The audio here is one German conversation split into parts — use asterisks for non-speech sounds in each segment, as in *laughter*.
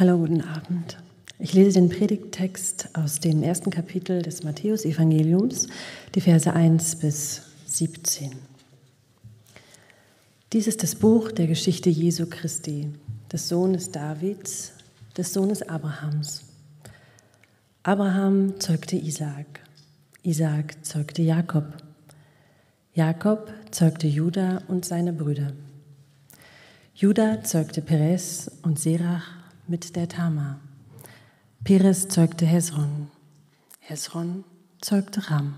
Hallo, guten Abend. Ich lese den Predigttext aus dem ersten Kapitel des Matthäusevangeliums, die Verse 1 bis 17. Dies ist das Buch der Geschichte Jesu Christi, des Sohnes Davids, des Sohnes Abrahams. Abraham zeugte Isaak, Isaak zeugte Jakob, Jakob zeugte Juda und seine Brüder. Juda zeugte Perez und Serach mit der Tama. Perez zeugte Hezron. Hezron zeugte Ram.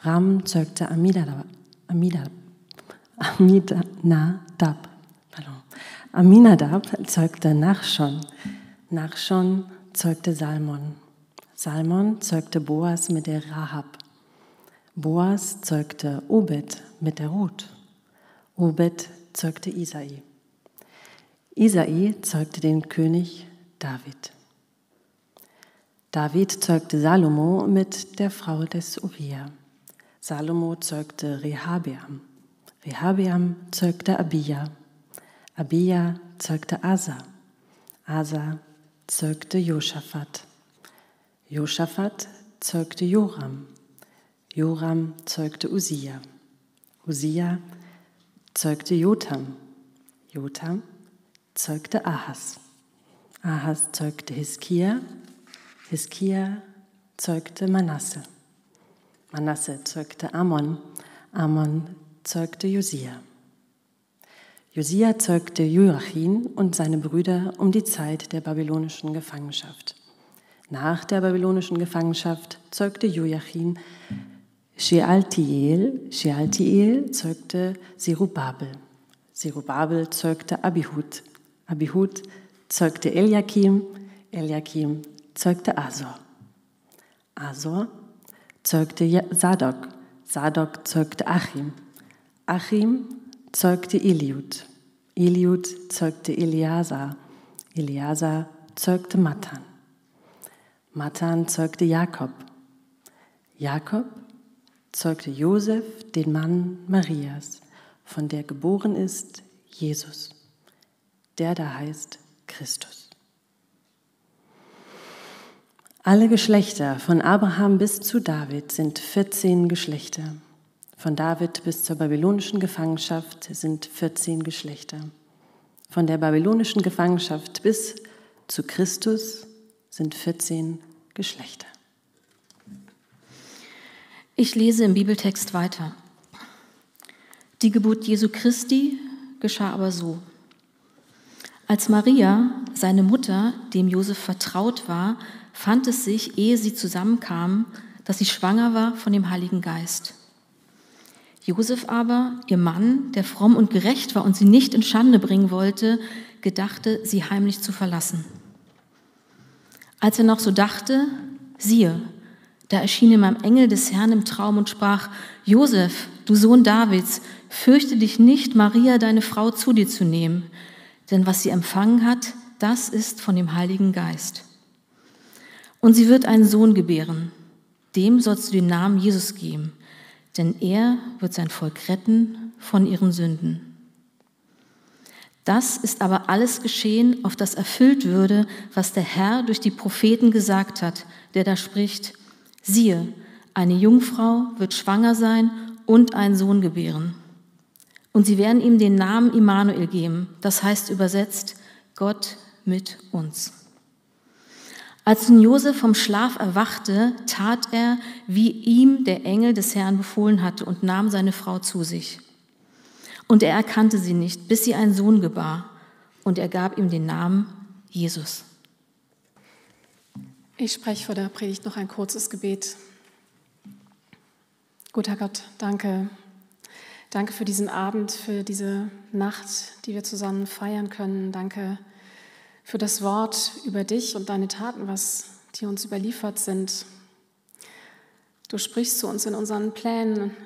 Ram zeugte Amidadab. Amidadab. Aminadab. Pardon. Aminadab zeugte Nachschon. Nachschon zeugte Salmon. Salmon zeugte Boas mit der Rahab. Boas zeugte Obed mit der Ruth. Obed zeugte Isai. Isai zeugte den König David. David zeugte Salomo mit der Frau des Uriah. Salomo zeugte Rehabeam. Rehabeam zeugte Abia. Abia zeugte Asa. Asa zeugte Josaphat. Josaphat zeugte Joram. Joram zeugte Usia. Usia zeugte Jotam. Jotam zeugte Ahas. Ahas zeugte Hiskia. Hiskia zeugte Manasse. Manasse zeugte Ammon. Ammon zeugte Josia. Josia zeugte Joachim und seine Brüder um die Zeit der babylonischen Gefangenschaft. Nach der babylonischen Gefangenschaft zeugte Joachim Shealtiel, Shealtiel zeugte Zerubabel. Zerubabel zeugte Abihud. Abihud zeugte Eliakim. Eliakim zeugte Asor. Asor zeugte Sadok. Sadok zeugte Achim. Achim zeugte Eliud. Eliud zeugte Eliasa. Eliasa zeugte Matan. Matan zeugte Jakob. Jakob zeugte Josef den Mann Marias, von der geboren ist Jesus, der da heißt Christus. Alle Geschlechter von Abraham bis zu David sind 14 Geschlechter. Von David bis zur babylonischen Gefangenschaft sind 14 Geschlechter. Von der babylonischen Gefangenschaft bis zu Christus sind 14 Geschlechter. Ich lese im Bibeltext weiter. Die Geburt Jesu Christi geschah aber so. Als Maria, seine Mutter, dem Josef vertraut war, fand es sich, ehe sie zusammenkamen, dass sie schwanger war von dem Heiligen Geist. Josef aber, ihr Mann, der fromm und gerecht war und sie nicht in Schande bringen wollte, gedachte, sie heimlich zu verlassen. Als er noch so dachte, siehe, da erschien ihm ein Engel des Herrn im Traum und sprach, Josef, du Sohn Davids, fürchte dich nicht, Maria, deine Frau, zu dir zu nehmen, denn was sie empfangen hat, das ist von dem Heiligen Geist. Und sie wird einen Sohn gebären, dem sollst du den Namen Jesus geben, denn er wird sein Volk retten von ihren Sünden. Das ist aber alles geschehen, auf das erfüllt würde, was der Herr durch die Propheten gesagt hat, der da spricht, Siehe, eine Jungfrau wird schwanger sein und einen Sohn gebären. Und sie werden ihm den Namen Immanuel geben, das heißt übersetzt Gott mit uns. Als nun Josef vom Schlaf erwachte, tat er, wie ihm der Engel des Herrn befohlen hatte und nahm seine Frau zu sich. Und er erkannte sie nicht, bis sie einen Sohn gebar, und er gab ihm den Namen Jesus. Ich spreche vor der Predigt noch ein kurzes Gebet. Guter Gott, danke. Danke für diesen Abend, für diese Nacht, die wir zusammen feiern können. Danke für das Wort über dich und deine Taten, was die uns überliefert sind. Du sprichst zu uns in unseren Plänen,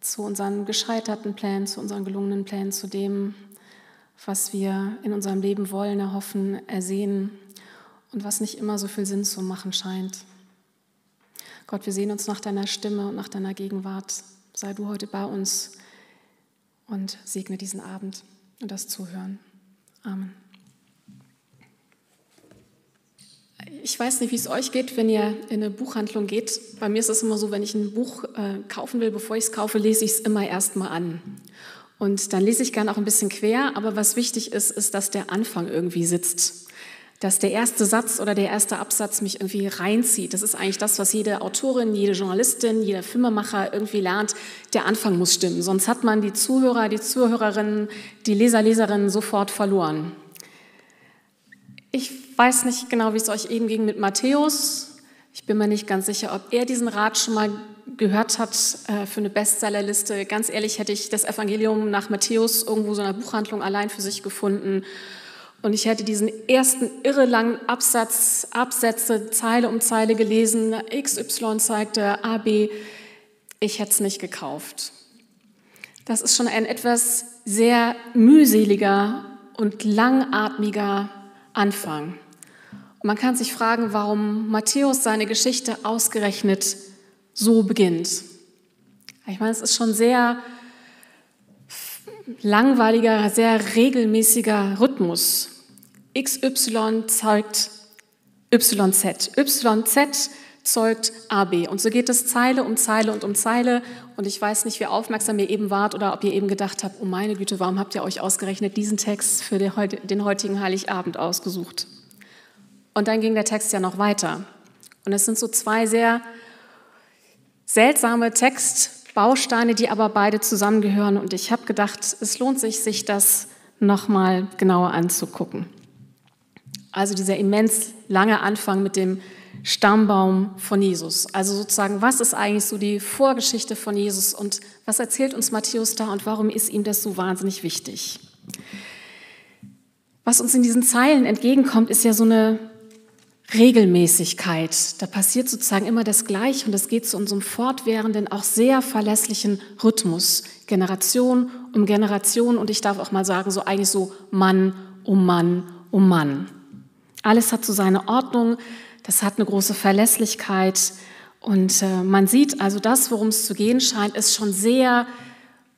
zu unseren gescheiterten Plänen, zu unseren gelungenen Plänen, zu dem, was wir in unserem Leben wollen, erhoffen, ersehen und was nicht immer so viel Sinn zu machen scheint. Gott, wir sehen uns nach deiner Stimme und nach deiner Gegenwart. Sei du heute bei uns und segne diesen Abend und das Zuhören. Amen. Ich weiß nicht, wie es euch geht, wenn ihr in eine Buchhandlung geht. Bei mir ist es immer so, wenn ich ein Buch äh, kaufen will, bevor ich es kaufe, lese ich es immer erstmal an. Und dann lese ich gerne auch ein bisschen quer, aber was wichtig ist, ist, dass der Anfang irgendwie sitzt. Dass der erste Satz oder der erste Absatz mich irgendwie reinzieht. Das ist eigentlich das, was jede Autorin, jede Journalistin, jeder Filmemacher irgendwie lernt. Der Anfang muss stimmen. Sonst hat man die Zuhörer, die Zuhörerinnen, die Leser, Leserinnen sofort verloren. Ich weiß nicht genau, wie es euch eben ging mit Matthäus. Ich bin mir nicht ganz sicher, ob er diesen Rat schon mal gehört hat äh, für eine Bestsellerliste. Ganz ehrlich hätte ich das Evangelium nach Matthäus irgendwo so in einer Buchhandlung allein für sich gefunden. Und ich hätte diesen ersten irre langen Absatz, Absätze, Zeile um Zeile gelesen. XY zeigte AB. Ich hätte es nicht gekauft. Das ist schon ein etwas sehr mühseliger und langatmiger Anfang. Und man kann sich fragen, warum Matthäus seine Geschichte ausgerechnet so beginnt. Ich meine, es ist schon sehr langweiliger, sehr regelmäßiger Rhythmus. XY zeugt YZ. YZ zeugt AB. Und so geht es Zeile um Zeile und um Zeile. Und ich weiß nicht, wie aufmerksam ihr eben wart oder ob ihr eben gedacht habt, oh meine Güte, warum habt ihr euch ausgerechnet diesen Text für den heutigen Heiligabend ausgesucht? Und dann ging der Text ja noch weiter. Und es sind so zwei sehr seltsame Textbausteine, die aber beide zusammengehören. Und ich habe gedacht, es lohnt sich, sich das nochmal genauer anzugucken. Also dieser immens lange Anfang mit dem Stammbaum von Jesus. Also sozusagen, was ist eigentlich so die Vorgeschichte von Jesus und was erzählt uns Matthäus da und warum ist ihm das so wahnsinnig wichtig? Was uns in diesen Zeilen entgegenkommt, ist ja so eine Regelmäßigkeit. Da passiert sozusagen immer das Gleiche und es geht zu unserem fortwährenden, auch sehr verlässlichen Rhythmus. Generation um Generation und ich darf auch mal sagen, so eigentlich so Mann um Mann um Mann. Alles hat so seine Ordnung, das hat eine große Verlässlichkeit und äh, man sieht also das, worum es zu gehen scheint, ist schon sehr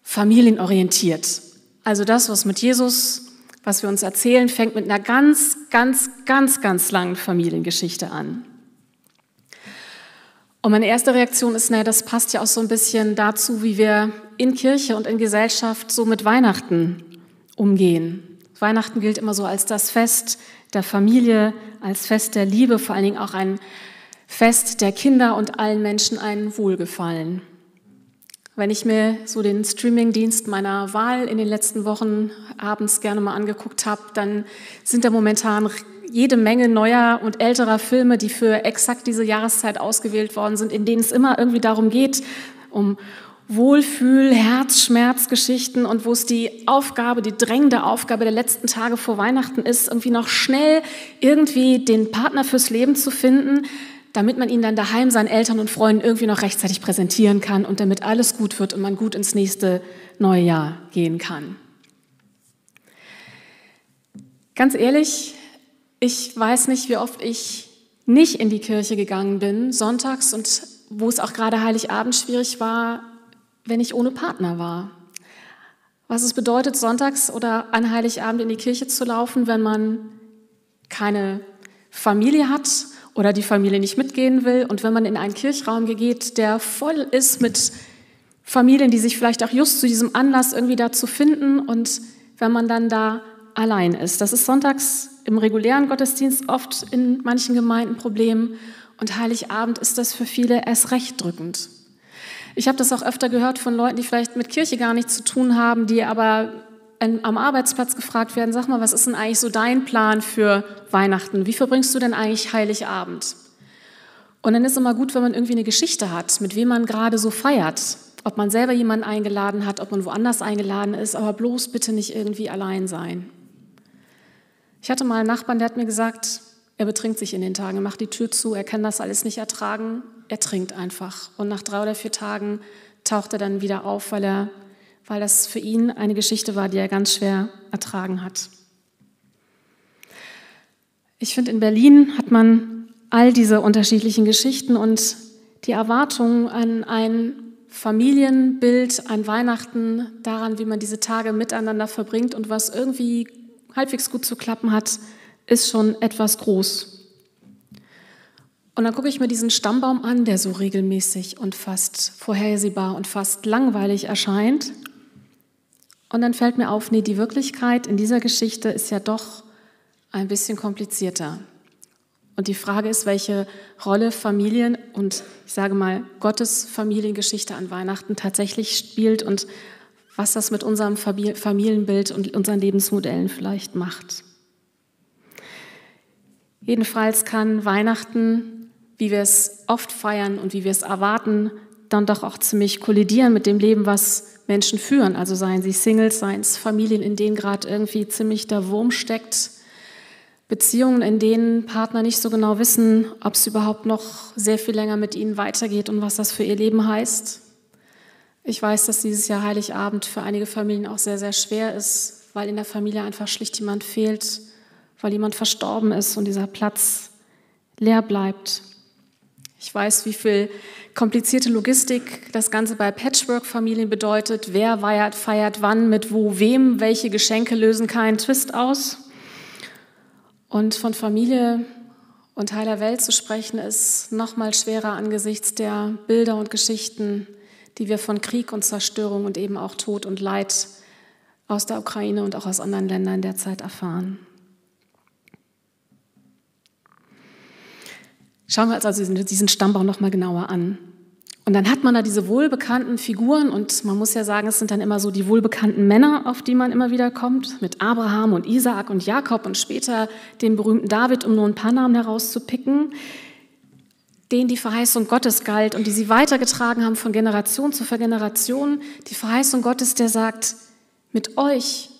familienorientiert. Also das, was mit Jesus was wir uns erzählen, fängt mit einer ganz, ganz, ganz, ganz langen Familiengeschichte an. Und meine erste Reaktion ist, naja, das passt ja auch so ein bisschen dazu, wie wir in Kirche und in Gesellschaft so mit Weihnachten umgehen. Weihnachten gilt immer so als das Fest der Familie, als Fest der Liebe, vor allen Dingen auch ein Fest der Kinder und allen Menschen ein Wohlgefallen. Wenn ich mir so den Streamingdienst meiner Wahl in den letzten Wochen abends gerne mal angeguckt habe, dann sind da momentan jede Menge neuer und älterer Filme, die für exakt diese Jahreszeit ausgewählt worden sind, in denen es immer irgendwie darum geht, um Wohlfühl, Herzschmerzgeschichten und wo es die Aufgabe, die drängende Aufgabe der letzten Tage vor Weihnachten ist, irgendwie noch schnell irgendwie den Partner fürs Leben zu finden, damit man ihn dann daheim seinen Eltern und Freunden irgendwie noch rechtzeitig präsentieren kann und damit alles gut wird und man gut ins nächste neue Jahr gehen kann. Ganz ehrlich, ich weiß nicht, wie oft ich nicht in die Kirche gegangen bin, sonntags und wo es auch gerade Heiligabend schwierig war, wenn ich ohne Partner war. Was es bedeutet, sonntags oder an Heiligabend in die Kirche zu laufen, wenn man keine Familie hat oder die Familie nicht mitgehen will. Und wenn man in einen Kirchraum geht, der voll ist mit Familien, die sich vielleicht auch just zu diesem Anlass irgendwie dazu finden und wenn man dann da allein ist. Das ist sonntags im regulären Gottesdienst oft in manchen Gemeinden ein Problem und Heiligabend ist das für viele erst recht drückend. Ich habe das auch öfter gehört von Leuten, die vielleicht mit Kirche gar nichts zu tun haben, die aber am Arbeitsplatz gefragt werden, sag mal, was ist denn eigentlich so dein Plan für Weihnachten? Wie verbringst du denn eigentlich Heiligabend? Und dann ist immer gut, wenn man irgendwie eine Geschichte hat, mit wem man gerade so feiert. Ob man selber jemanden eingeladen hat, ob man woanders eingeladen ist, aber bloß bitte nicht irgendwie allein sein. Ich hatte mal einen Nachbarn, der hat mir gesagt, er betrinkt sich in den Tagen, macht die Tür zu, er kann das alles nicht ertragen, er trinkt einfach. Und nach drei oder vier Tagen taucht er dann wieder auf, weil er weil das für ihn eine Geschichte war, die er ganz schwer ertragen hat. Ich finde, in Berlin hat man all diese unterschiedlichen Geschichten und die Erwartungen an ein Familienbild, an Weihnachten, daran, wie man diese Tage miteinander verbringt und was irgendwie halbwegs gut zu klappen hat, ist schon etwas groß. Und dann gucke ich mir diesen Stammbaum an, der so regelmäßig und fast vorhersehbar und fast langweilig erscheint. Und dann fällt mir auf, nee, die Wirklichkeit in dieser Geschichte ist ja doch ein bisschen komplizierter. Und die Frage ist, welche Rolle Familien und ich sage mal Gottes Familiengeschichte an Weihnachten tatsächlich spielt und was das mit unserem Familienbild und unseren Lebensmodellen vielleicht macht. Jedenfalls kann Weihnachten, wie wir es oft feiern und wie wir es erwarten, dann doch auch ziemlich kollidieren mit dem Leben, was Menschen führen. Also seien sie Singles, seien es Familien, in denen gerade irgendwie ziemlich der Wurm steckt, Beziehungen, in denen Partner nicht so genau wissen, ob es überhaupt noch sehr viel länger mit ihnen weitergeht und was das für ihr Leben heißt. Ich weiß, dass dieses Jahr Heiligabend für einige Familien auch sehr, sehr schwer ist, weil in der Familie einfach schlicht jemand fehlt, weil jemand verstorben ist und dieser Platz leer bleibt. Ich weiß, wie viel komplizierte Logistik das Ganze bei Patchwork-Familien bedeutet. Wer feiert, feiert wann, mit wo, wem, welche Geschenke lösen keinen Twist aus. Und von Familie und heiler Welt zu sprechen, ist noch mal schwerer angesichts der Bilder und Geschichten, die wir von Krieg und Zerstörung und eben auch Tod und Leid aus der Ukraine und auch aus anderen Ländern derzeit erfahren. Schauen wir uns also diesen Stammbaum noch mal genauer an. Und dann hat man da diese wohlbekannten Figuren und man muss ja sagen, es sind dann immer so die wohlbekannten Männer, auf die man immer wieder kommt, mit Abraham und Isaak und Jakob und später den berühmten David, um nur ein paar Namen herauszupicken, denen die Verheißung Gottes galt und die sie weitergetragen haben von Generation zu Generation. Die Verheißung Gottes, der sagt, mit euch,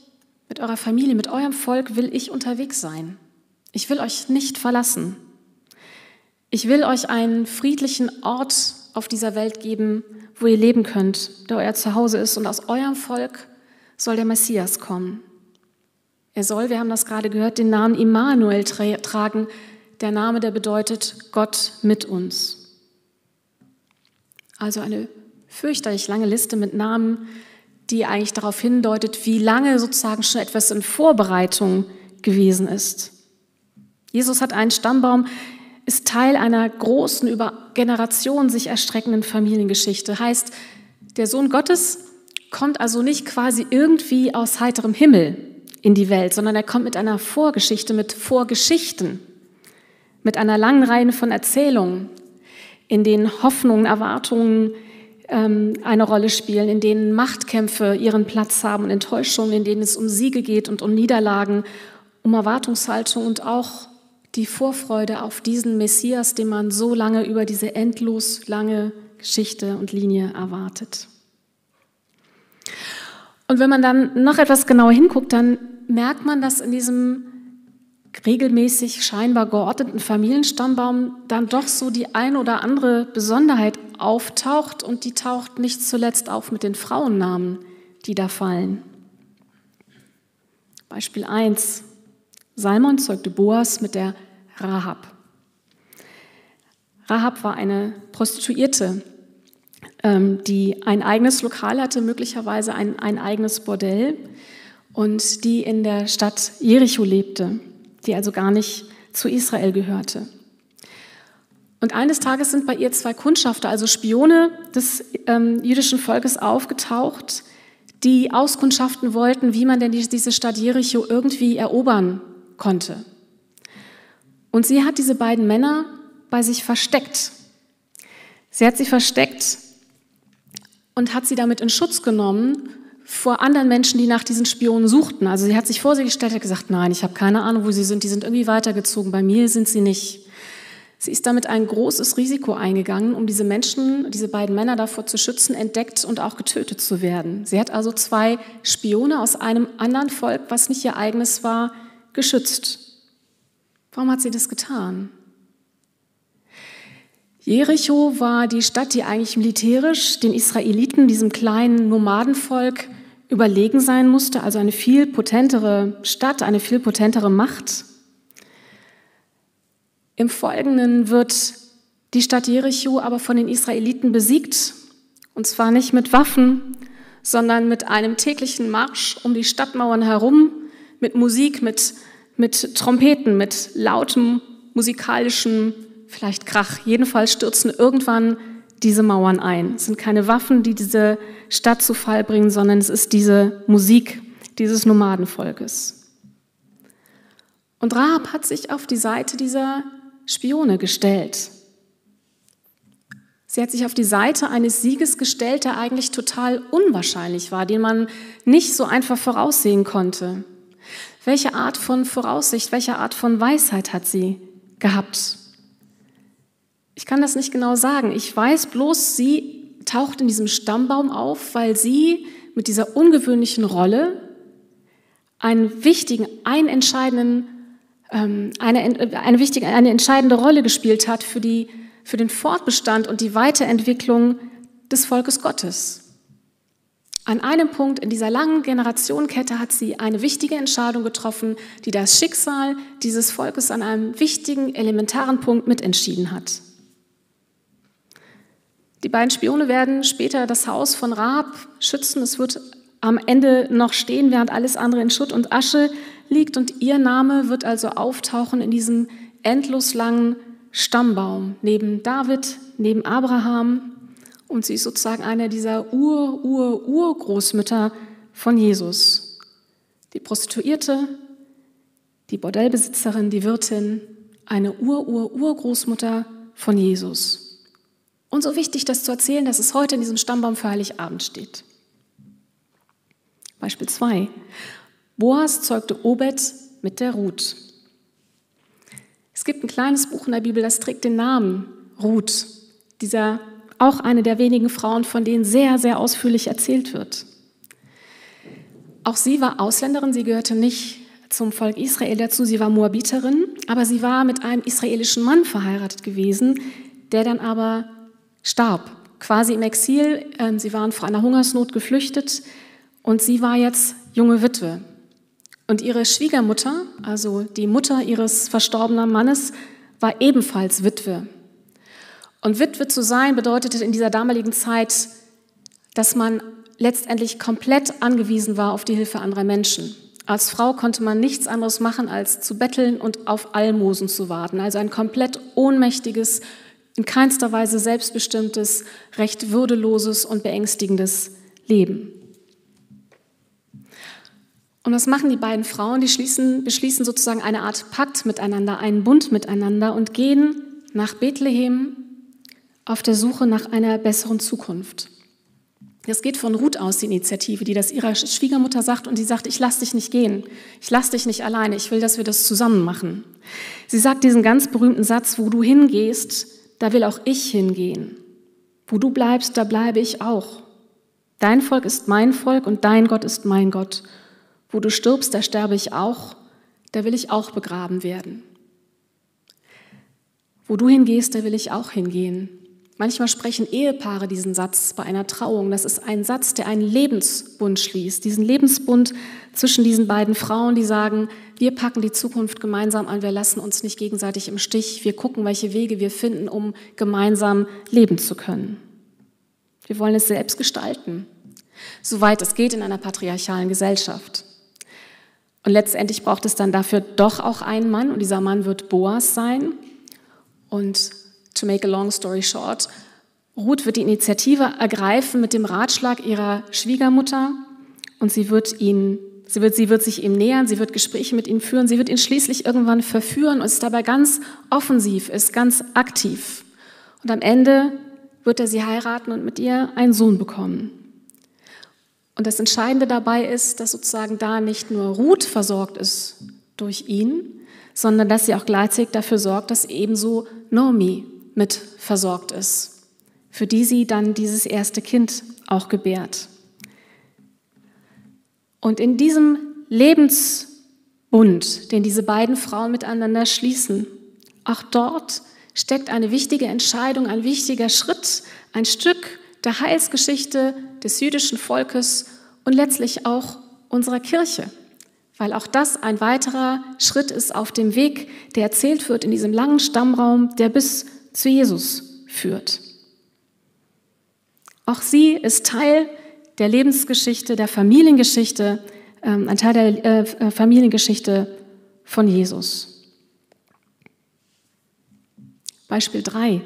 mit eurer Familie, mit eurem Volk will ich unterwegs sein. Ich will euch nicht verlassen. Ich will euch einen friedlichen Ort auf dieser Welt geben, wo ihr leben könnt, der euer Zuhause ist. Und aus eurem Volk soll der Messias kommen. Er soll, wir haben das gerade gehört, den Namen Immanuel tra tragen. Der Name, der bedeutet Gott mit uns. Also eine fürchterlich lange Liste mit Namen, die eigentlich darauf hindeutet, wie lange sozusagen schon etwas in Vorbereitung gewesen ist. Jesus hat einen Stammbaum ist Teil einer großen, über Generationen sich erstreckenden Familiengeschichte. Heißt, der Sohn Gottes kommt also nicht quasi irgendwie aus heiterem Himmel in die Welt, sondern er kommt mit einer Vorgeschichte, mit Vorgeschichten, mit einer langen Reihe von Erzählungen, in denen Hoffnungen, Erwartungen ähm, eine Rolle spielen, in denen Machtkämpfe ihren Platz haben und Enttäuschungen, in denen es um Siege geht und um Niederlagen, um Erwartungshaltung und auch die Vorfreude auf diesen Messias, den man so lange über diese endlos lange Geschichte und Linie erwartet. Und wenn man dann noch etwas genauer hinguckt, dann merkt man, dass in diesem regelmäßig scheinbar geordneten Familienstammbaum dann doch so die ein oder andere Besonderheit auftaucht und die taucht nicht zuletzt auf mit den Frauennamen, die da fallen. Beispiel 1. Salmon zeugte Boas mit der Rahab. Rahab war eine Prostituierte, ähm, die ein eigenes Lokal hatte, möglicherweise ein, ein eigenes Bordell und die in der Stadt Jericho lebte, die also gar nicht zu Israel gehörte. Und eines Tages sind bei ihr zwei Kundschafter, also Spione des ähm, jüdischen Volkes, aufgetaucht, die auskundschaften wollten, wie man denn diese Stadt Jericho irgendwie erobern konnte. Und sie hat diese beiden Männer bei sich versteckt. Sie hat sie versteckt und hat sie damit in Schutz genommen vor anderen Menschen, die nach diesen Spionen suchten. Also sie hat sich vor sie gestellt und gesagt, nein, ich habe keine Ahnung, wo sie sind, die sind irgendwie weitergezogen, bei mir sind sie nicht. Sie ist damit ein großes Risiko eingegangen, um diese Menschen, diese beiden Männer davor zu schützen, entdeckt und auch getötet zu werden. Sie hat also zwei Spione aus einem anderen Volk, was nicht ihr eigenes war, geschützt. Warum hat sie das getan? Jericho war die Stadt, die eigentlich militärisch den Israeliten, diesem kleinen Nomadenvolk, überlegen sein musste, also eine viel potentere Stadt, eine viel potentere Macht. Im Folgenden wird die Stadt Jericho aber von den Israeliten besiegt, und zwar nicht mit Waffen, sondern mit einem täglichen Marsch um die Stadtmauern herum, mit Musik, mit mit Trompeten, mit lautem musikalischem vielleicht Krach. Jedenfalls stürzen irgendwann diese Mauern ein. Es sind keine Waffen, die diese Stadt zu Fall bringen, sondern es ist diese Musik dieses Nomadenvolkes. Und Rahab hat sich auf die Seite dieser Spione gestellt. Sie hat sich auf die Seite eines Sieges gestellt, der eigentlich total unwahrscheinlich war, den man nicht so einfach voraussehen konnte. Welche Art von Voraussicht, welche Art von Weisheit hat sie gehabt? Ich kann das nicht genau sagen. Ich weiß bloß, sie taucht in diesem Stammbaum auf, weil sie mit dieser ungewöhnlichen Rolle einen wichtigen, einen entscheidenden, ähm, eine, eine, wichtige, eine entscheidende Rolle gespielt hat für, die, für den Fortbestand und die Weiterentwicklung des Volkes Gottes. An einem Punkt in dieser langen Generationenkette hat sie eine wichtige Entscheidung getroffen, die das Schicksal dieses Volkes an einem wichtigen, elementaren Punkt mitentschieden hat. Die beiden Spione werden später das Haus von Raab schützen. Es wird am Ende noch stehen, während alles andere in Schutt und Asche liegt. Und ihr Name wird also auftauchen in diesem endlos langen Stammbaum neben David, neben Abraham. Und sie ist sozusagen eine dieser Ur, Ur, Urgroßmütter von Jesus. Die Prostituierte, die Bordellbesitzerin, die Wirtin, eine Ur, Ur, Urgroßmutter von Jesus. Und so wichtig, das zu erzählen, dass es heute in diesem Stammbaum für Heiligabend steht. Beispiel 2. Boas zeugte Obed mit der Ruth. Es gibt ein kleines Buch in der Bibel, das trägt den Namen Ruth, dieser auch eine der wenigen Frauen, von denen sehr, sehr ausführlich erzählt wird. Auch sie war Ausländerin, sie gehörte nicht zum Volk Israel dazu, sie war Moabiterin, aber sie war mit einem israelischen Mann verheiratet gewesen, der dann aber starb, quasi im Exil. Ähm, sie waren vor einer Hungersnot geflüchtet und sie war jetzt junge Witwe. Und ihre Schwiegermutter, also die Mutter ihres verstorbenen Mannes, war ebenfalls Witwe. Und Witwe zu sein bedeutete in dieser damaligen Zeit, dass man letztendlich komplett angewiesen war auf die Hilfe anderer Menschen. Als Frau konnte man nichts anderes machen, als zu betteln und auf Almosen zu warten. Also ein komplett ohnmächtiges, in keinster Weise selbstbestimmtes, recht würdeloses und beängstigendes Leben. Und was machen die beiden Frauen? Die schließen, beschließen sozusagen eine Art Pakt miteinander, einen Bund miteinander und gehen nach Bethlehem auf der Suche nach einer besseren Zukunft. Das geht von Ruth aus, die Initiative, die das ihrer Schwiegermutter sagt und die sagt, ich lass dich nicht gehen, ich lass dich nicht alleine, ich will, dass wir das zusammen machen. Sie sagt diesen ganz berühmten Satz, wo du hingehst, da will auch ich hingehen. Wo du bleibst, da bleibe ich auch. Dein Volk ist mein Volk und dein Gott ist mein Gott. Wo du stirbst, da sterbe ich auch, da will ich auch begraben werden. Wo du hingehst, da will ich auch hingehen. Manchmal sprechen Ehepaare diesen Satz bei einer Trauung. Das ist ein Satz, der einen Lebensbund schließt. Diesen Lebensbund zwischen diesen beiden Frauen, die sagen, wir packen die Zukunft gemeinsam an, wir lassen uns nicht gegenseitig im Stich, wir gucken, welche Wege wir finden, um gemeinsam leben zu können. Wir wollen es selbst gestalten, soweit es geht in einer patriarchalen Gesellschaft. Und letztendlich braucht es dann dafür doch auch einen Mann und dieser Mann wird Boas sein. Und to make a long story short, Ruth wird die Initiative ergreifen mit dem Ratschlag ihrer Schwiegermutter und sie wird ihn, sie wird, sie wird sich ihm nähern, sie wird Gespräche mit ihm führen, sie wird ihn schließlich irgendwann verführen und ist dabei ganz offensiv, ist ganz aktiv. Und am Ende wird er sie heiraten und mit ihr einen Sohn bekommen. Und das Entscheidende dabei ist, dass sozusagen da nicht nur Ruth versorgt ist durch ihn, sondern dass sie auch gleichzeitig dafür sorgt, dass ebenso Nomi mit versorgt ist, für die sie dann dieses erste Kind auch gebärt. Und in diesem Lebensbund, den diese beiden Frauen miteinander schließen, auch dort steckt eine wichtige Entscheidung, ein wichtiger Schritt, ein Stück der Heilsgeschichte des jüdischen Volkes und letztlich auch unserer Kirche, weil auch das ein weiterer Schritt ist auf dem Weg, der erzählt wird in diesem langen Stammraum, der bis zu Jesus führt. Auch sie ist Teil der Lebensgeschichte, der Familiengeschichte, ähm, ein Teil der äh, Familiengeschichte von Jesus. Beispiel 3.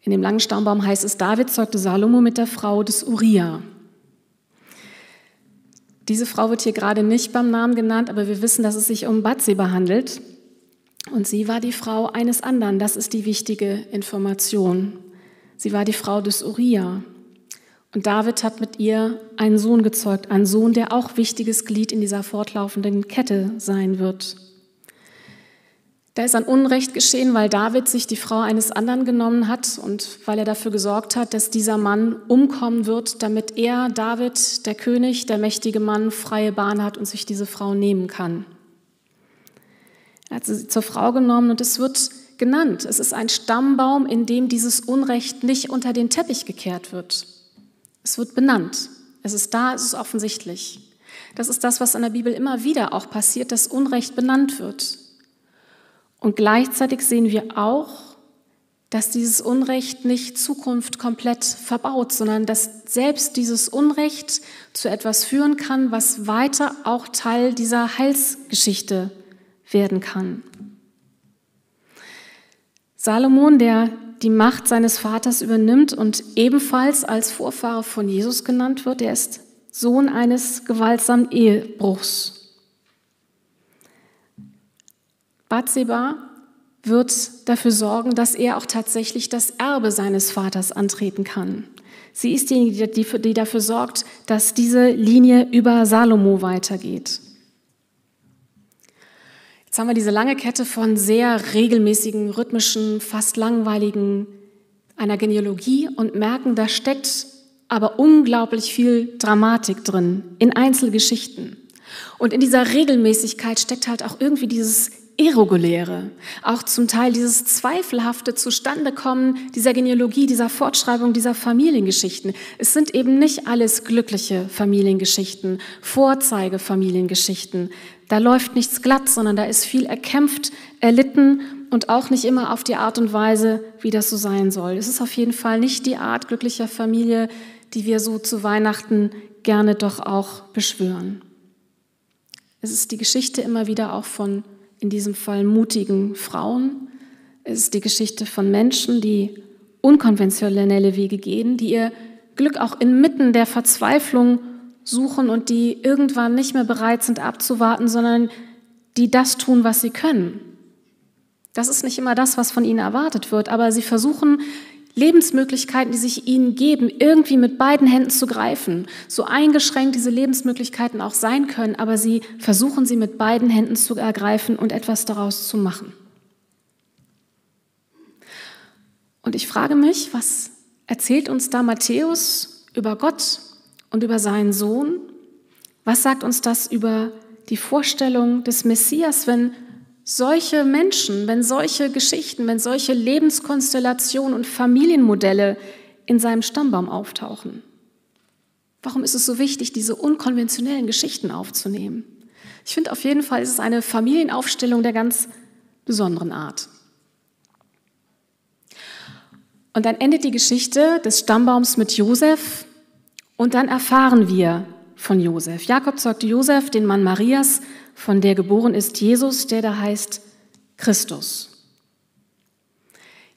In dem langen Stammbaum heißt es, David zeugte Salomo mit der Frau des Uriah. Diese Frau wird hier gerade nicht beim Namen genannt, aber wir wissen, dass es sich um Bathseba handelt. Und sie war die Frau eines anderen. Das ist die wichtige Information. Sie war die Frau des Uriah. Und David hat mit ihr einen Sohn gezeugt, einen Sohn, der auch wichtiges Glied in dieser fortlaufenden Kette sein wird. Da ist ein Unrecht geschehen, weil David sich die Frau eines anderen genommen hat und weil er dafür gesorgt hat, dass dieser Mann umkommen wird, damit er, David, der König, der mächtige Mann, freie Bahn hat und sich diese Frau nehmen kann. Er hat sie zur Frau genommen und es wird genannt. Es ist ein Stammbaum, in dem dieses Unrecht nicht unter den Teppich gekehrt wird. Es wird benannt. Es ist da, es ist offensichtlich. Das ist das, was in der Bibel immer wieder auch passiert, dass Unrecht benannt wird. Und gleichzeitig sehen wir auch, dass dieses Unrecht nicht Zukunft komplett verbaut, sondern dass selbst dieses Unrecht zu etwas führen kann, was weiter auch Teil dieser Heilsgeschichte werden kann. Salomon, der die Macht seines Vaters übernimmt und ebenfalls als Vorfahre von Jesus genannt wird, er ist Sohn eines gewaltsamen Ehebruchs. Bathseba wird dafür sorgen, dass er auch tatsächlich das Erbe seines Vaters antreten kann. Sie ist diejenige, die dafür sorgt, dass diese Linie über Salomo weitergeht. Jetzt haben wir diese lange Kette von sehr regelmäßigen, rhythmischen, fast langweiligen einer Genealogie und merken, da steckt aber unglaublich viel Dramatik drin in Einzelgeschichten. Und in dieser Regelmäßigkeit steckt halt auch irgendwie dieses Irreguläre, auch zum Teil dieses zweifelhafte Zustandekommen dieser Genealogie, dieser Fortschreibung dieser Familiengeschichten. Es sind eben nicht alles glückliche Familiengeschichten, Vorzeigefamiliengeschichten. Da läuft nichts glatt, sondern da ist viel erkämpft, erlitten und auch nicht immer auf die Art und Weise, wie das so sein soll. Es ist auf jeden Fall nicht die Art glücklicher Familie, die wir so zu Weihnachten gerne doch auch beschwören. Es ist die Geschichte immer wieder auch von in diesem Fall mutigen Frauen. Es ist die Geschichte von Menschen, die unkonventionelle Wege gehen, die ihr Glück auch inmitten der Verzweiflung suchen und die irgendwann nicht mehr bereit sind abzuwarten, sondern die das tun, was sie können. Das ist nicht immer das, was von ihnen erwartet wird, aber sie versuchen Lebensmöglichkeiten, die sich ihnen geben, irgendwie mit beiden Händen zu greifen. So eingeschränkt diese Lebensmöglichkeiten auch sein können, aber sie versuchen sie mit beiden Händen zu ergreifen und etwas daraus zu machen. Und ich frage mich, was erzählt uns da Matthäus über Gott und über seinen Sohn? Was sagt uns das über die Vorstellung des Messias, wenn solche Menschen, wenn solche Geschichten, wenn solche Lebenskonstellationen und Familienmodelle in seinem Stammbaum auftauchen? Warum ist es so wichtig, diese unkonventionellen Geschichten aufzunehmen? Ich finde auf jeden Fall, es ist eine Familienaufstellung der ganz besonderen Art. Und dann endet die Geschichte des Stammbaums mit Josef und dann erfahren wir von Josef. Jakob zeugte Josef, den Mann Marias, von der geboren ist Jesus, der da heißt Christus.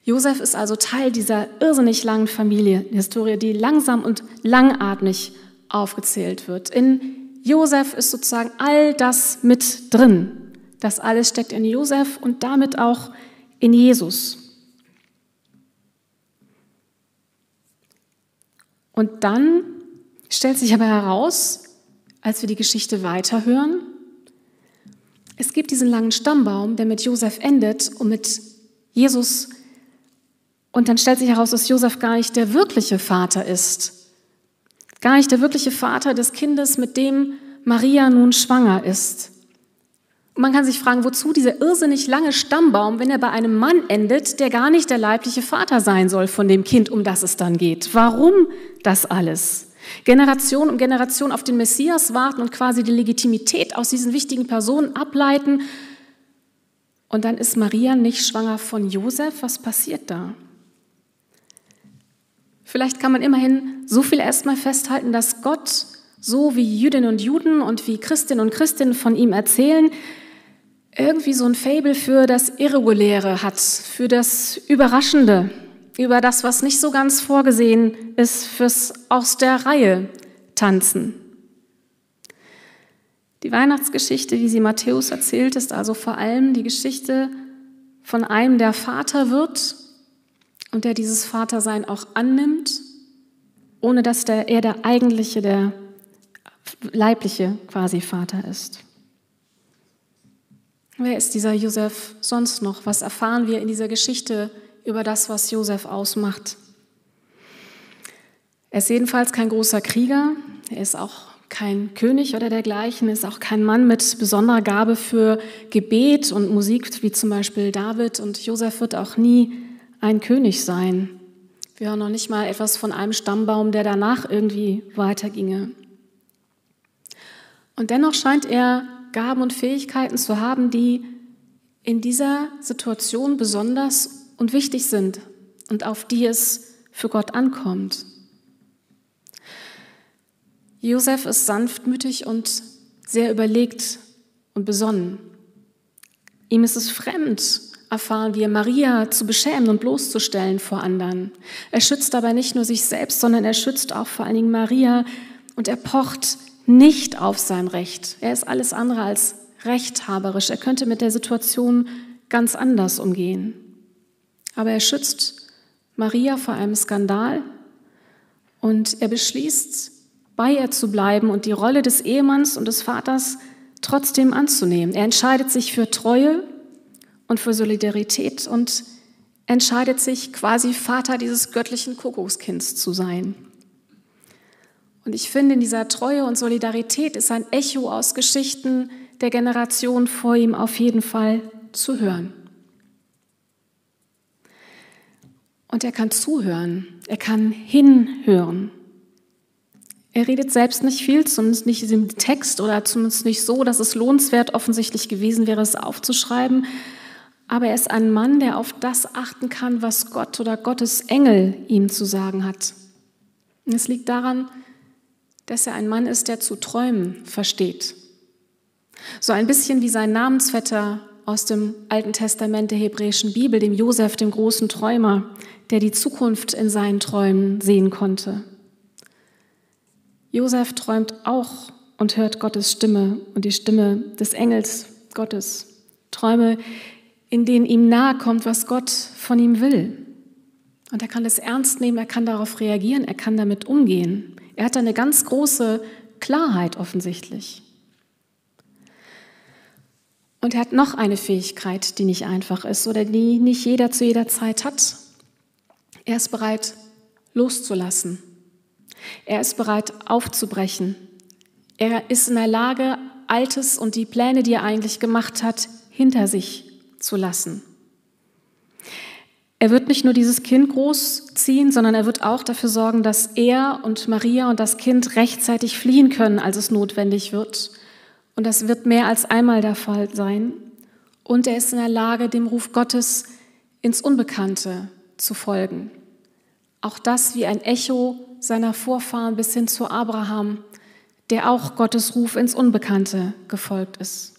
Josef ist also Teil dieser irrsinnig langen Familienhistorie, die langsam und langatmig aufgezählt wird. In Josef ist sozusagen all das mit drin. Das alles steckt in Josef und damit auch in Jesus. Und dann stellt sich aber heraus, als wir die Geschichte weiterhören, es gibt diesen langen Stammbaum, der mit Josef endet und mit Jesus. Und dann stellt sich heraus, dass Josef gar nicht der wirkliche Vater ist. Gar nicht der wirkliche Vater des Kindes, mit dem Maria nun schwanger ist. Und man kann sich fragen, wozu dieser irrsinnig lange Stammbaum, wenn er bei einem Mann endet, der gar nicht der leibliche Vater sein soll von dem Kind, um das es dann geht. Warum das alles? Generation um Generation auf den Messias warten und quasi die Legitimität aus diesen wichtigen Personen ableiten. Und dann ist Maria nicht schwanger von Josef. Was passiert da? Vielleicht kann man immerhin so viel erstmal festhalten, dass Gott, so wie Jüdinnen und Juden und wie Christinnen und Christinnen von ihm erzählen, irgendwie so ein Fabel für das Irreguläre hat, für das Überraschende, über das, was nicht so ganz vorgesehen ist, fürs aus der Reihe tanzen. Die Weihnachtsgeschichte, wie sie Matthäus erzählt, ist also vor allem die Geschichte von einem, der Vater wird und der dieses Vatersein auch annimmt, ohne dass der, er der eigentliche, der leibliche quasi Vater ist. Wer ist dieser Josef sonst noch? Was erfahren wir in dieser Geschichte über das, was Josef ausmacht? Er ist jedenfalls kein großer Krieger, er ist auch kein König oder dergleichen, ist auch kein Mann mit besonderer Gabe für Gebet und Musik, wie zum Beispiel David. Und Josef wird auch nie ein König sein. Wir hören noch nicht mal etwas von einem Stammbaum, der danach irgendwie weiterginge. Und dennoch scheint er Gaben und Fähigkeiten zu haben, die in dieser Situation besonders und wichtig sind und auf die es für Gott ankommt. Josef ist sanftmütig und sehr überlegt und besonnen. Ihm ist es fremd, erfahren wir, Maria zu beschämen und bloßzustellen vor anderen. Er schützt dabei nicht nur sich selbst, sondern er schützt auch vor allen Dingen Maria und er pocht nicht auf sein Recht. Er ist alles andere als rechthaberisch. Er könnte mit der Situation ganz anders umgehen. Aber er schützt Maria vor einem Skandal und er beschließt, bei ihr zu bleiben und die Rolle des Ehemanns und des Vaters trotzdem anzunehmen. Er entscheidet sich für Treue und für Solidarität und entscheidet sich quasi Vater dieses göttlichen Kuckuckskinds zu sein. Und ich finde, in dieser Treue und Solidarität ist ein Echo aus Geschichten der Generation vor ihm auf jeden Fall zu hören. Und er kann zuhören, er kann hinhören. Er redet selbst nicht viel, zumindest nicht im Text oder zumindest nicht so, dass es lohnenswert offensichtlich gewesen wäre, es aufzuschreiben. Aber er ist ein Mann, der auf das achten kann, was Gott oder Gottes Engel ihm zu sagen hat. Und es liegt daran, dass er ein Mann ist, der zu träumen versteht. So ein bisschen wie sein Namensvetter aus dem Alten Testament der hebräischen Bibel, dem Josef, dem großen Träumer, der die Zukunft in seinen Träumen sehen konnte. Josef träumt auch und hört Gottes Stimme und die Stimme des Engels Gottes. Träume, in denen ihm nahe kommt, was Gott von ihm will. Und er kann es ernst nehmen, er kann darauf reagieren, er kann damit umgehen. Er hat eine ganz große Klarheit offensichtlich. Und er hat noch eine Fähigkeit, die nicht einfach ist oder die nicht jeder zu jeder Zeit hat. Er ist bereit, loszulassen. Er ist bereit, aufzubrechen. Er ist in der Lage, Altes und die Pläne, die er eigentlich gemacht hat, hinter sich zu lassen. Er wird nicht nur dieses Kind großziehen, sondern er wird auch dafür sorgen, dass er und Maria und das Kind rechtzeitig fliehen können, als es notwendig wird. Und das wird mehr als einmal der Fall sein. Und er ist in der Lage, dem Ruf Gottes ins Unbekannte zu folgen. Auch das wie ein Echo seiner Vorfahren bis hin zu Abraham, der auch Gottes Ruf ins Unbekannte gefolgt ist.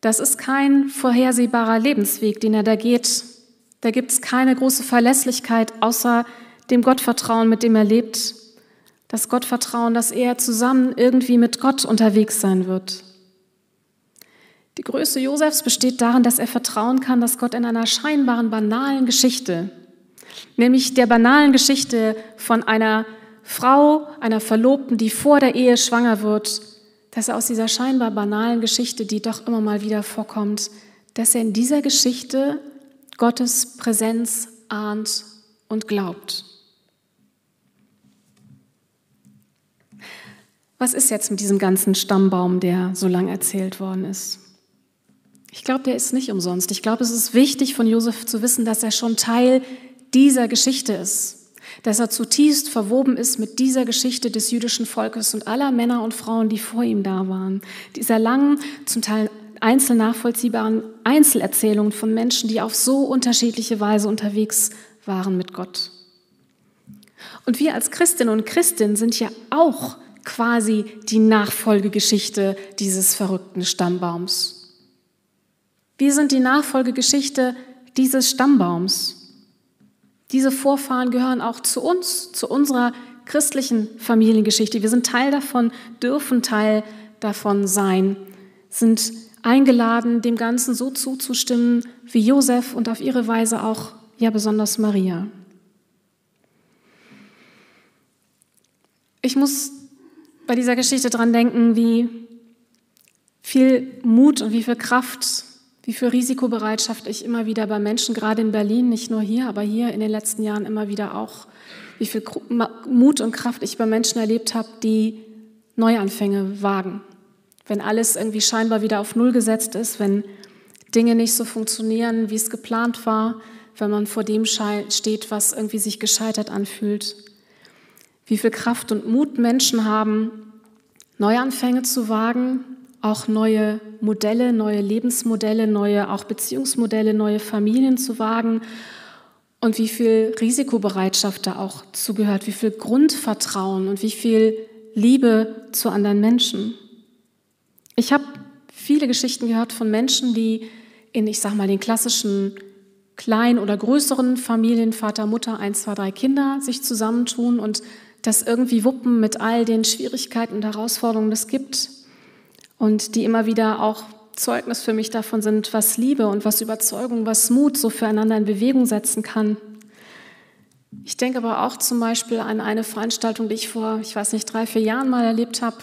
Das ist kein vorhersehbarer Lebensweg, den er da geht. Da gibt es keine große Verlässlichkeit außer dem Gottvertrauen, mit dem er lebt. Das Gottvertrauen, dass er zusammen irgendwie mit Gott unterwegs sein wird. Die Größe Josefs besteht darin, dass er vertrauen kann, dass Gott in einer scheinbaren, banalen Geschichte nämlich der banalen Geschichte von einer Frau, einer Verlobten, die vor der Ehe schwanger wird, dass er aus dieser scheinbar banalen Geschichte, die doch immer mal wieder vorkommt, dass er in dieser Geschichte Gottes Präsenz ahnt und glaubt. Was ist jetzt mit diesem ganzen Stammbaum, der so lang erzählt worden ist? Ich glaube, der ist nicht umsonst. Ich glaube, es ist wichtig von Josef zu wissen, dass er schon Teil dieser Geschichte ist, dass er zutiefst verwoben ist mit dieser Geschichte des jüdischen Volkes und aller Männer und Frauen, die vor ihm da waren. Dieser langen, zum Teil einzeln nachvollziehbaren Einzelerzählungen von Menschen, die auf so unterschiedliche Weise unterwegs waren mit Gott. Und wir als Christinnen und Christinnen sind ja auch quasi die Nachfolgegeschichte dieses verrückten Stammbaums. Wir sind die Nachfolgegeschichte dieses Stammbaums. Diese Vorfahren gehören auch zu uns, zu unserer christlichen Familiengeschichte. Wir sind Teil davon, dürfen Teil davon sein, sind eingeladen, dem Ganzen so zuzustimmen wie Josef und auf ihre Weise auch ja besonders Maria. Ich muss bei dieser Geschichte dran denken, wie viel Mut und wie viel Kraft, wie viel Risikobereitschaft ich immer wieder bei Menschen, gerade in Berlin, nicht nur hier, aber hier in den letzten Jahren immer wieder auch, wie viel Mut und Kraft ich bei Menschen erlebt habe, die Neuanfänge wagen. Wenn alles irgendwie scheinbar wieder auf Null gesetzt ist, wenn Dinge nicht so funktionieren, wie es geplant war, wenn man vor dem steht, was irgendwie sich gescheitert anfühlt wie viel Kraft und Mut Menschen haben, Neuanfänge zu wagen, auch neue Modelle, neue Lebensmodelle, neue auch Beziehungsmodelle, neue Familien zu wagen und wie viel Risikobereitschaft da auch zugehört, wie viel Grundvertrauen und wie viel Liebe zu anderen Menschen. Ich habe viele Geschichten gehört von Menschen, die in, ich sag mal, den klassischen kleinen oder größeren Familien, Vater, Mutter, ein, zwei, drei Kinder sich zusammentun und das irgendwie wuppen mit all den Schwierigkeiten und Herausforderungen, das gibt und die immer wieder auch Zeugnis für mich davon sind, was Liebe und was Überzeugung, was Mut so füreinander in Bewegung setzen kann. Ich denke aber auch zum Beispiel an eine Veranstaltung, die ich vor, ich weiß nicht, drei, vier Jahren mal erlebt habe.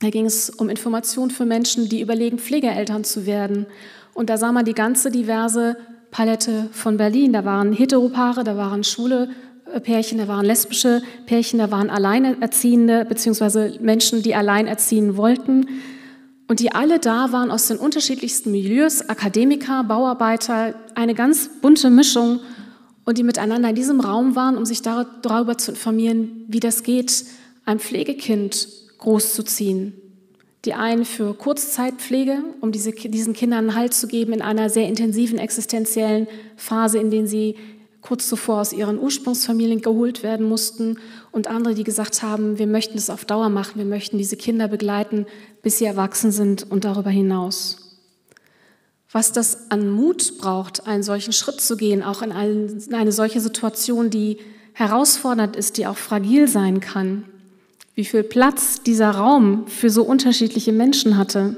Da ging es um Informationen für Menschen, die überlegen, Pflegeeltern zu werden. Und da sah man die ganze diverse Palette von Berlin. Da waren Heteropaare, da waren schwule Pärchen, da waren lesbische Pärchen, da waren Alleinerziehende beziehungsweise Menschen, die allein erziehen wollten. Und die alle da waren aus den unterschiedlichsten Milieus, Akademiker, Bauarbeiter, eine ganz bunte Mischung und die miteinander in diesem Raum waren, um sich darüber zu informieren, wie das geht, ein Pflegekind großzuziehen. Die einen für Kurzzeitpflege, um diese, diesen Kindern einen Halt zu geben in einer sehr intensiven existenziellen Phase, in der sie kurz zuvor aus ihren Ursprungsfamilien geholt werden mussten und andere, die gesagt haben, wir möchten es auf Dauer machen, wir möchten diese Kinder begleiten, bis sie erwachsen sind und darüber hinaus. Was das an Mut braucht, einen solchen Schritt zu gehen, auch in eine solche Situation, die herausfordernd ist, die auch fragil sein kann. Wie viel Platz dieser Raum für so unterschiedliche Menschen hatte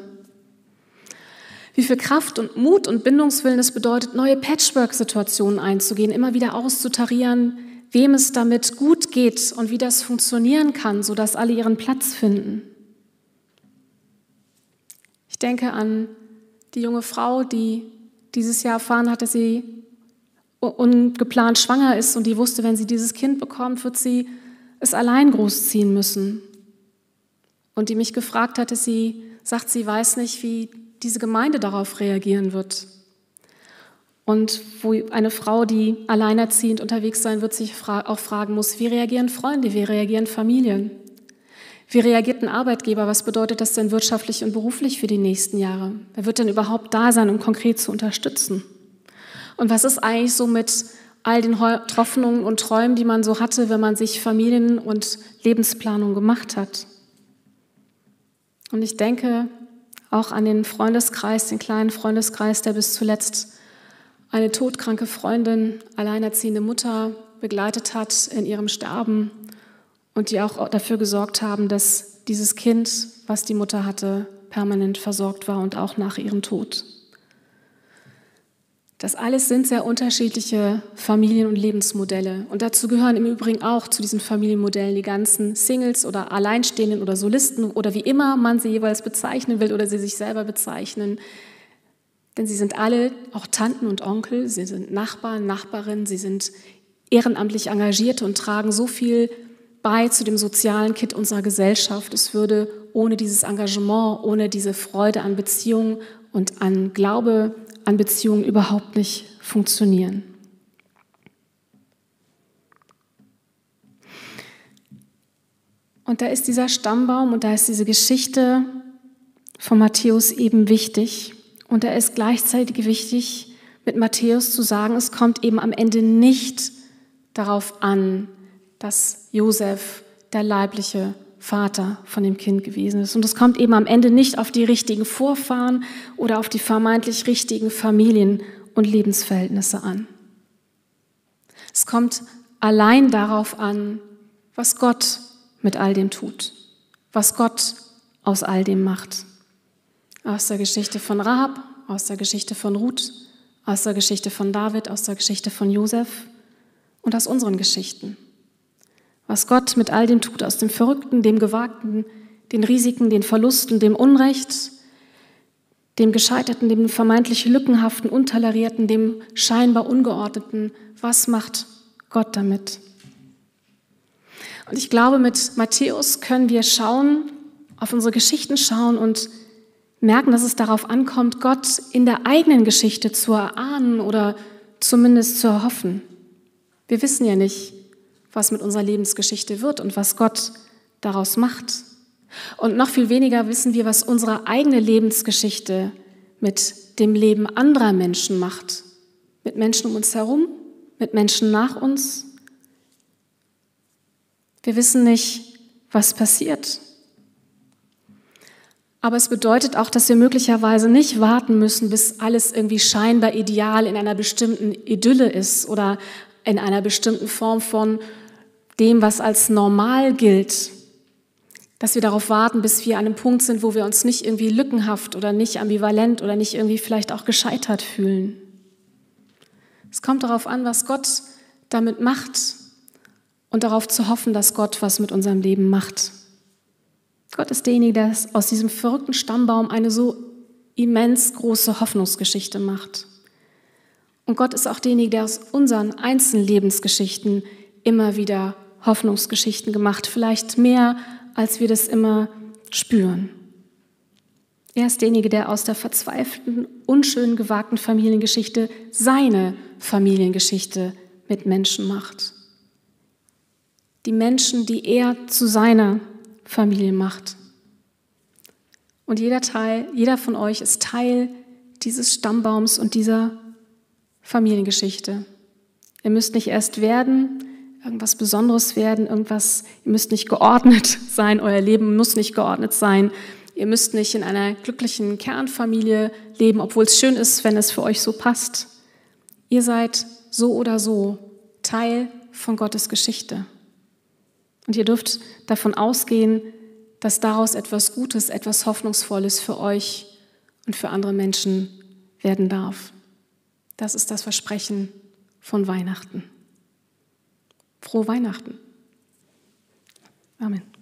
wie viel Kraft und Mut und Bindungswillen es bedeutet, neue Patchwork-Situationen einzugehen, immer wieder auszutarieren, wem es damit gut geht und wie das funktionieren kann, sodass alle ihren Platz finden. Ich denke an die junge Frau, die dieses Jahr erfahren hat, dass sie ungeplant schwanger ist und die wusste, wenn sie dieses Kind bekommt, wird sie es allein großziehen müssen. Und die mich gefragt hatte, sie sagt, sie weiß nicht, wie diese Gemeinde darauf reagieren wird. Und wo eine Frau, die alleinerziehend unterwegs sein wird, sich auch fragen muss, wie reagieren Freunde, wie reagieren Familien? Wie reagiert ein Arbeitgeber? Was bedeutet das denn wirtschaftlich und beruflich für die nächsten Jahre? Wer wird denn überhaupt da sein, um konkret zu unterstützen? Und was ist eigentlich so mit all den Hoffnungen und Träumen, die man so hatte, wenn man sich Familien- und Lebensplanung gemacht hat? Und ich denke, auch an den Freundeskreis, den kleinen Freundeskreis, der bis zuletzt eine todkranke Freundin, alleinerziehende Mutter begleitet hat in ihrem Sterben und die auch dafür gesorgt haben, dass dieses Kind, was die Mutter hatte, permanent versorgt war und auch nach ihrem Tod. Das alles sind sehr unterschiedliche Familien- und Lebensmodelle. Und dazu gehören im Übrigen auch zu diesen Familienmodellen die ganzen Singles oder Alleinstehenden oder Solisten oder wie immer man sie jeweils bezeichnen will oder sie sich selber bezeichnen. Denn sie sind alle auch Tanten und Onkel, sie sind Nachbarn, Nachbarinnen, sie sind ehrenamtlich Engagierte und tragen so viel bei zu dem sozialen Kit unserer Gesellschaft. Es würde ohne dieses Engagement, ohne diese Freude an Beziehungen und an Glaube an Beziehungen überhaupt nicht funktionieren. Und da ist dieser Stammbaum und da ist diese Geschichte von Matthäus eben wichtig. Und da ist gleichzeitig wichtig, mit Matthäus zu sagen, es kommt eben am Ende nicht darauf an, dass Josef der leibliche Vater von dem Kind gewesen ist. Und es kommt eben am Ende nicht auf die richtigen Vorfahren oder auf die vermeintlich richtigen Familien und Lebensverhältnisse an. Es kommt allein darauf an, was Gott mit all dem tut, was Gott aus all dem macht. Aus der Geschichte von Rahab, aus der Geschichte von Ruth, aus der Geschichte von David, aus der Geschichte von Josef und aus unseren Geschichten. Was Gott mit all dem tut, aus dem Verrückten, dem Gewagten, den Risiken, den Verlusten, dem Unrecht, dem Gescheiterten, dem vermeintlich Lückenhaften, Untolerierten, dem scheinbar Ungeordneten. Was macht Gott damit? Und ich glaube, mit Matthäus können wir schauen, auf unsere Geschichten schauen und merken, dass es darauf ankommt, Gott in der eigenen Geschichte zu erahnen oder zumindest zu erhoffen. Wir wissen ja nicht, was mit unserer Lebensgeschichte wird und was Gott daraus macht. Und noch viel weniger wissen wir, was unsere eigene Lebensgeschichte mit dem Leben anderer Menschen macht. Mit Menschen um uns herum, mit Menschen nach uns. Wir wissen nicht, was passiert. Aber es bedeutet auch, dass wir möglicherweise nicht warten müssen, bis alles irgendwie scheinbar ideal in einer bestimmten Idylle ist oder in einer bestimmten Form von dem, was als normal gilt, dass wir darauf warten, bis wir an einem Punkt sind, wo wir uns nicht irgendwie lückenhaft oder nicht ambivalent oder nicht irgendwie vielleicht auch gescheitert fühlen. Es kommt darauf an, was Gott damit macht und darauf zu hoffen, dass Gott was mit unserem Leben macht. Gott ist derjenige, der aus diesem verrückten Stammbaum eine so immens große Hoffnungsgeschichte macht. Und Gott ist auch derjenige, der aus unseren einzelnen Lebensgeschichten immer wieder Hoffnungsgeschichten gemacht, vielleicht mehr, als wir das immer spüren. Er ist derjenige, der aus der verzweifelten, unschönen, gewagten Familiengeschichte seine Familiengeschichte mit Menschen macht. Die Menschen, die er zu seiner Familie macht. Und jeder Teil, jeder von euch ist Teil dieses Stammbaums und dieser Familiengeschichte. Ihr müsst nicht erst werden, irgendwas Besonderes werden, irgendwas, ihr müsst nicht geordnet *laughs* sein, euer Leben muss nicht geordnet sein. Ihr müsst nicht in einer glücklichen Kernfamilie leben, obwohl es schön ist, wenn es für euch so passt. Ihr seid so oder so Teil von Gottes Geschichte. Und ihr dürft davon ausgehen, dass daraus etwas Gutes, etwas Hoffnungsvolles für euch und für andere Menschen werden darf. Das ist das Versprechen von Weihnachten. Frohe Weihnachten. Amen.